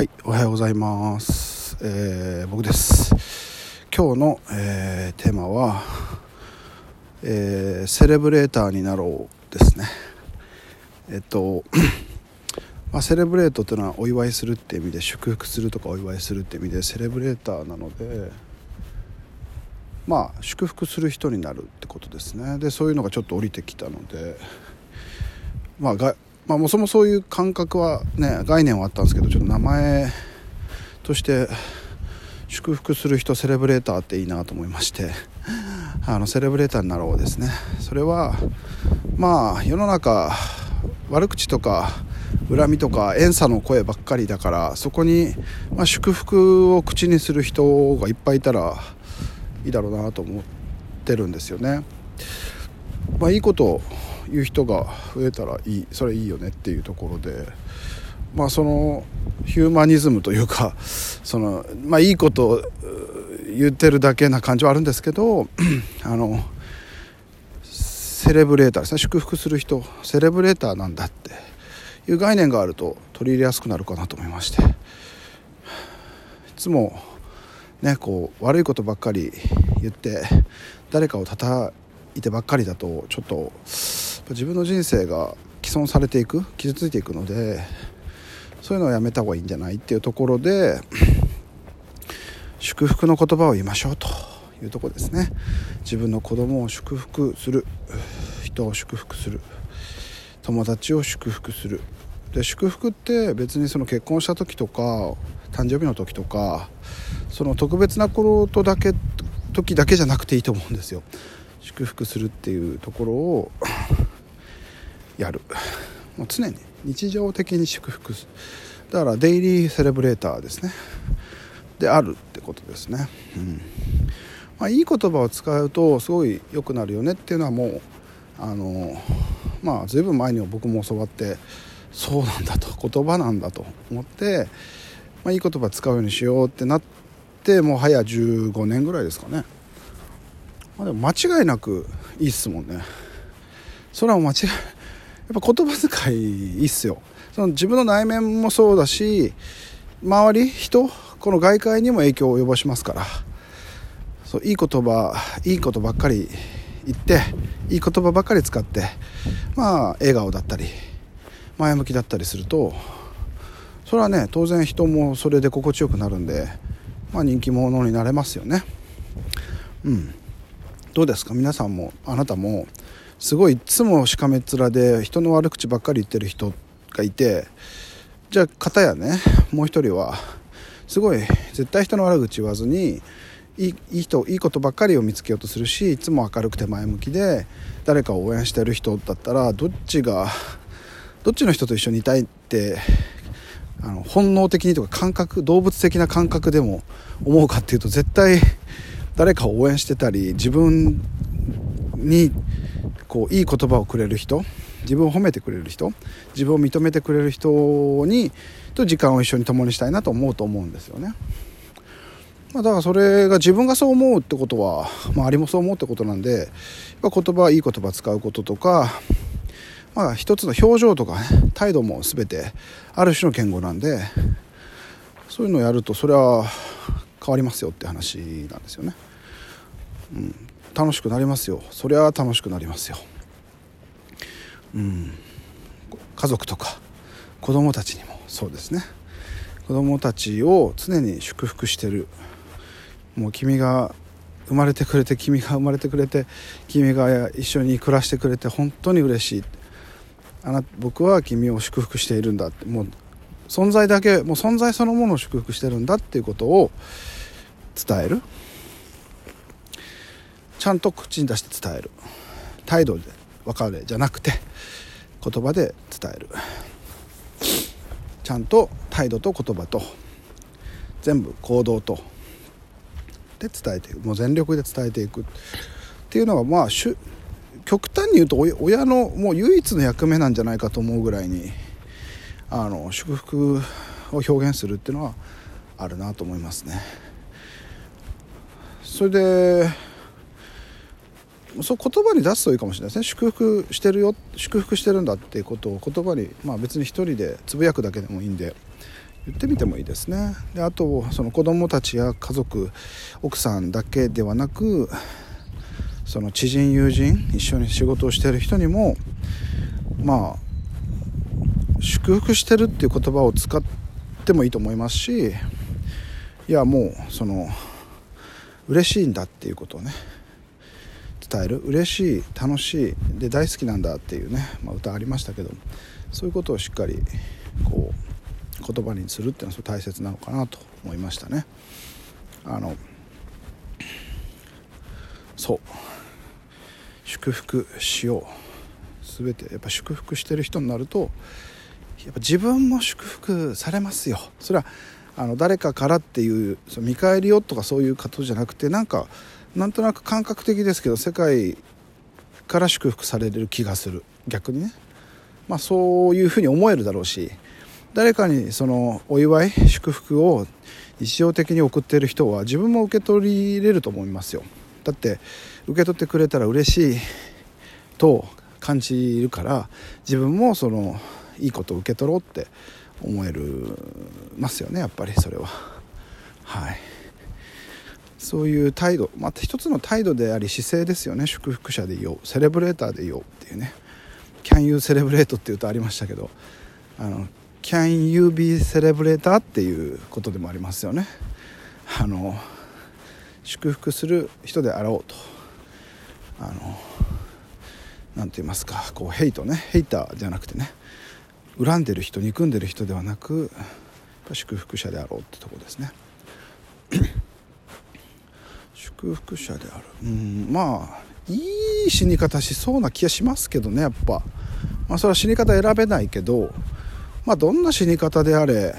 はい、おはようございます。えー僕です。今日の、えーテーマは、えーセレブレーターになろうですね。えっと、まあ、セレブレートというのはお祝いするって意味で祝福するとかお祝いするって意味でセレブレーターなのでまあ祝福する人になるってことですねでそういうのがちょっと降りてきたのでまあまあ、もそもそういう感覚はね概念はあったんですけどちょっと名前として祝福する人セレブレーターっていいなと思いまして あのセレブレーターになろうですねそれはまあ世の中悪口とか恨みとか怨嗟の声ばっかりだからそこに、まあ、祝福を口にする人がいっぱいいたらいいだろうなと思ってるんですよね。まあ、いいことを言う人が増えたらいいそれいいよねっていうところでまあそのヒューマニズムというか そのまあいいことを言ってるだけな感じはあるんですけど あのセレブレーターですね。祝福する人セレブレーターなんだっていう概念があると取り入れやすくなるかなと思いまして。いつもねこう悪いことばっかり言って誰かを叩いてばっかりだとちょっと自分の人生が既存されていく傷ついていくのでそういうのはやめた方がいいんじゃないっていうところで祝福の言葉を言いましょうというところですね。自分の子供を祝福する人を祝福する友達を祝福する。で祝福って別にその結婚した時とか誕生日の時とかその特別なことだけ時だけじゃなくていいと思うんですよ。祝福するっていうところを やる。もう常に日常的に祝福する。だからデイリーセレブレーターですね。であるってことですね、うん。まあ、いい言葉を使うとすごい良くなるよねっていうのはもうあのまあ随分前に僕も教わってそうなんだと言葉なんだと思って、まあ、いい言葉使うようにしようってなってもう早15年ぐらいですかね。まあ、でも間違いなくいいっすもんね。それは間違いやっぱ言葉遣いいいっすよ。その自分の内面もそうだし周り人この外界にも影響を及ぼしますから。そういい言葉いいことばっかり言っていい言葉ばっかり使ってまあ笑顔だったり前向きだったりするとそれはね当然人もそれで心地よくなるんで、まあ、人気者になれますよね。うん。どうですか？皆さんもあなたもすごいいつもしかめっ面で人の悪口ばっかり言ってる人がいてじゃあ片やねもう一人はすごい絶対人の悪口言わずにいいいい人いいことばっかりを見つけようとするしいつも明るくて前向きで誰かを応援してる人だったらどっちがどっちの人と一緒にいたいってあの本能的にとか感覚動物的な感覚でも思うかっていうと絶対誰かを応援してたり自分にこういい言葉をくれる人自分を褒めてくれる人自分を認めてくれる人にと時間を一緒に共にしたいなと思うと思うんですよね。まあ、だからそれが自分がそう思うってことは周りもそう思うってことなんで言葉いい言葉使うこととかまあ一つの表情とかね態度も全てある種の言語なんでそういうのをやるとそれは変わりますよって話なんですよね。うん、楽しくなりますよ。そりゃ楽しくなりますよ。うん、家族とか子供たちにもそうですね。子供たちを常に祝福してる。もう君が生まれてくれて君が生まれてくれて君が一緒に暮らしてくれて本当に嬉しい。あな僕は君を祝福しているんだ。ってもう存在だけもう存在そのものを祝福してるんだっていうことを伝える。ちゃんと口に出して伝える。態度で別れじゃなくて言葉で伝える。ちゃんと態度と言葉と全部行動とで伝えていく。もう全力で伝えていくっていうのがまあ極端に言うと親のもう唯一の役目なんじゃないかと思うぐらいにあの祝福を表現するっていうのはあるなと思いますね。それでそう言葉に出すといいかもしれないですね。祝福してるよ祝福してるんだっていうことを言葉に、まあ、別に一人でつぶやくだけでもいいんで言ってみてもいいですね。であとその子供たちや家族奥さんだけではなくその知人友人一緒に仕事をしてる人にもまあ祝福してるっていう言葉を使ってもいいと思いますしいやもうその嬉しいんだっていうことをね伝える嬉しい楽しいで大好きなんだっていうね、まあ、歌ありましたけどそういうことをしっかりこう言葉にするっていうのは大切なのかなと思いましたね。あのそう。祝福しよう。全てやっぱ祝福してる人になるとやっぱ自分も祝福されますよ。それはあの誰かからっていうその見返りよとかそういうことじゃなくてなんかなんとなく感覚的ですけど世界から祝福される気がする。逆にね。まあそういうふうに思えるだろうし誰かにそのお祝い祝福を日常的に送っている人は自分も受け取りれると思いますよ。だって受け取ってくれたら嬉しいと感じるから自分もそのいいことを受け取ろうって思えるますよねやっぱりそれは。はい。そういう態度また一つの態度であり姿勢ですよね。祝福者でいようセレブレーターでいようっていうね「Can you celebrate」っていうとありましたけど。あの「Can you be celebrator」っていうことでもありますよね。あの祝福する人であろうと。あの何て言いますか。こうヘイトね。ヘイターじゃなくてね。恨んでる人憎んでる人ではなく祝福者であろうってとこですね。祝福者である。うんまあいい死に方しそうな気がしますけどねやっぱ。まあそれは死に方選べないけどまあどんな死に方であれ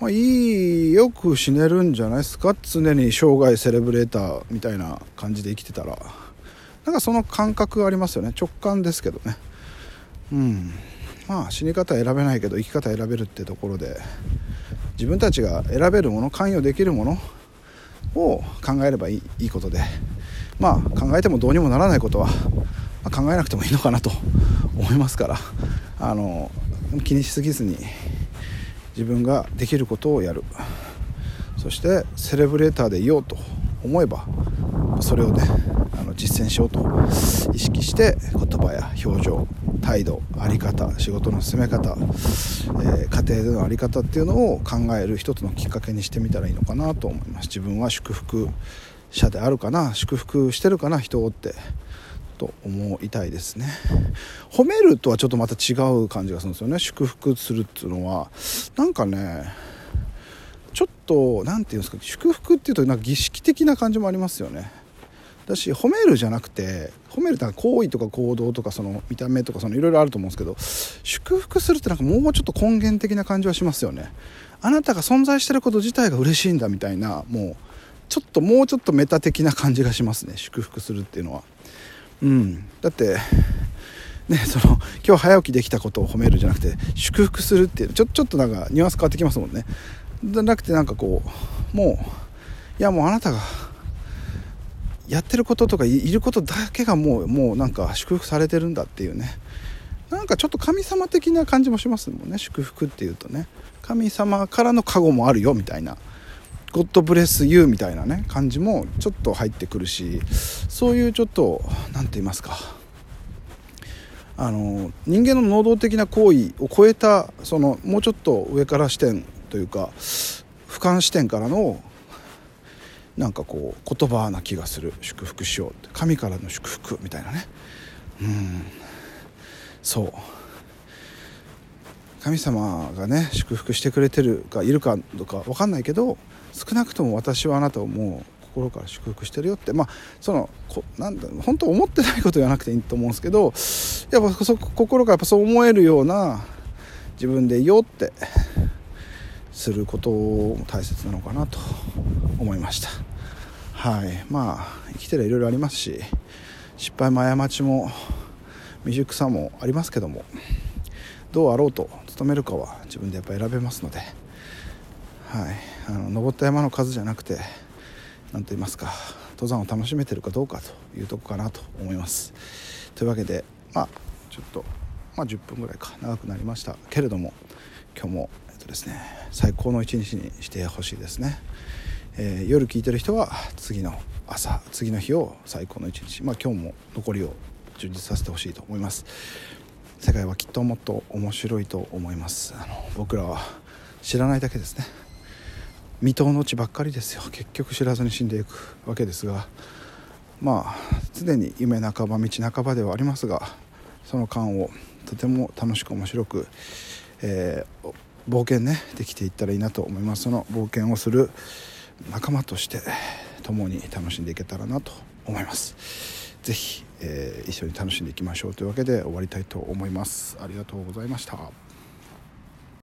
まあ、いいよく死ねるんじゃないですか？常に生涯セレブレーターみたいな感じで生きてたら。なんかその感覚ありますよね。直感ですけどね。うん。まあ死に方選べないけど生き方選べるってところで自分たちが選べるもの関与できるものを考えればいいいいことで。まあ考えてもどうにもならないことは、まあ、考えなくてもいいのかなと 思いますから。あの気にしすぎずに自分ができることをやる。そしてセレブレーターでいようと思えばそれをね実践しようと意識して言葉や表情態度在り方仕事の進め方、えー、家庭での在り方っていうのを考える一つのきっかけにしてみたらいいのかなと思います。自分は祝福者であるかな祝福してるかな人をってと思いたいですね。褒めるとはちょっとまた違う感じがするんですよね。祝福するっていうのは。なんかねちょっと何て言うんですか祝福っていうとなんか儀式的な感じもありますよね。だし褒めるじゃなくて褒めるってのは行為とか行動とかその見た目とかいろいろあると思うんですけど祝福するってなんかもうちょっと根源的な感じはしますよね。あなたが存在してること自体が嬉しいんだみたいなもうちょっともうちょっとメタ的な感じがしますね。祝福するっていうのは。うん。だってねその今日早起きできたことを褒めるじゃなくて祝福するっていうちょちょっとなんかニュアンス変わってきますもんね。じゃなくてなんかこうもういやもうあなたがやってることとかいることだけがもうもうなんか祝福されてるんだっていうね。なんかちょっと神様的な感じもしますもんね。祝福っていうとね。神様からの加護もあるよみたいな。ゴッドブレスユーみたいなね。感じもちょっと入ってくるし。そういうちょっと何て言いますか。あの人間の能動的な行為を超えたそのもうちょっと上から視点というか俯瞰視点からのなんかこう言葉な気がする。祝福しようって。神からの祝福みたいなね。うん。そう。神様がね祝福してくれてるかいるかとか分かんないけど少なくとも私はあなたをもう心から祝福してるよって。まあそのこなんだ本当思ってないこと言わなくていいと思うんですけどやっぱそ心からやっぱそう思えるような自分でいようってすることも大切なのかなと思いました。はい。まあ生きてりゃいろいろありますし失敗も過ちも未熟さもありますけどもどうあろうと務めるかは自分でやっぱ選べますのではい。あの登った山の数じゃなくて何と言いますか登山を楽しめてるかどうかというとこかなと思います。というわけでまあちょっとまあ10分ぐらいか長くなりましたけれども今日もえっとですね最高の一日にしてほしいですね、えー、夜聞いてる人は次の朝次の日を最高の一日。まあ今日も残りを充実させてほしいと思います。世界はきっともっと面白いと思います。あの僕らは知らないだけですね。未踏の地ばっかりですよ。結局知らずに死んでいくわけですが。まあ常に夢半ば道半ばではありますがその間をとても楽しく面白く、えー、冒険ねできていったらいいなと思います。その冒険をする仲間として共に楽しんでいけたらなと思います。是非、えー、一緒に楽しんでいきましょうというわけで終わりたいと思います。ありがとうございました。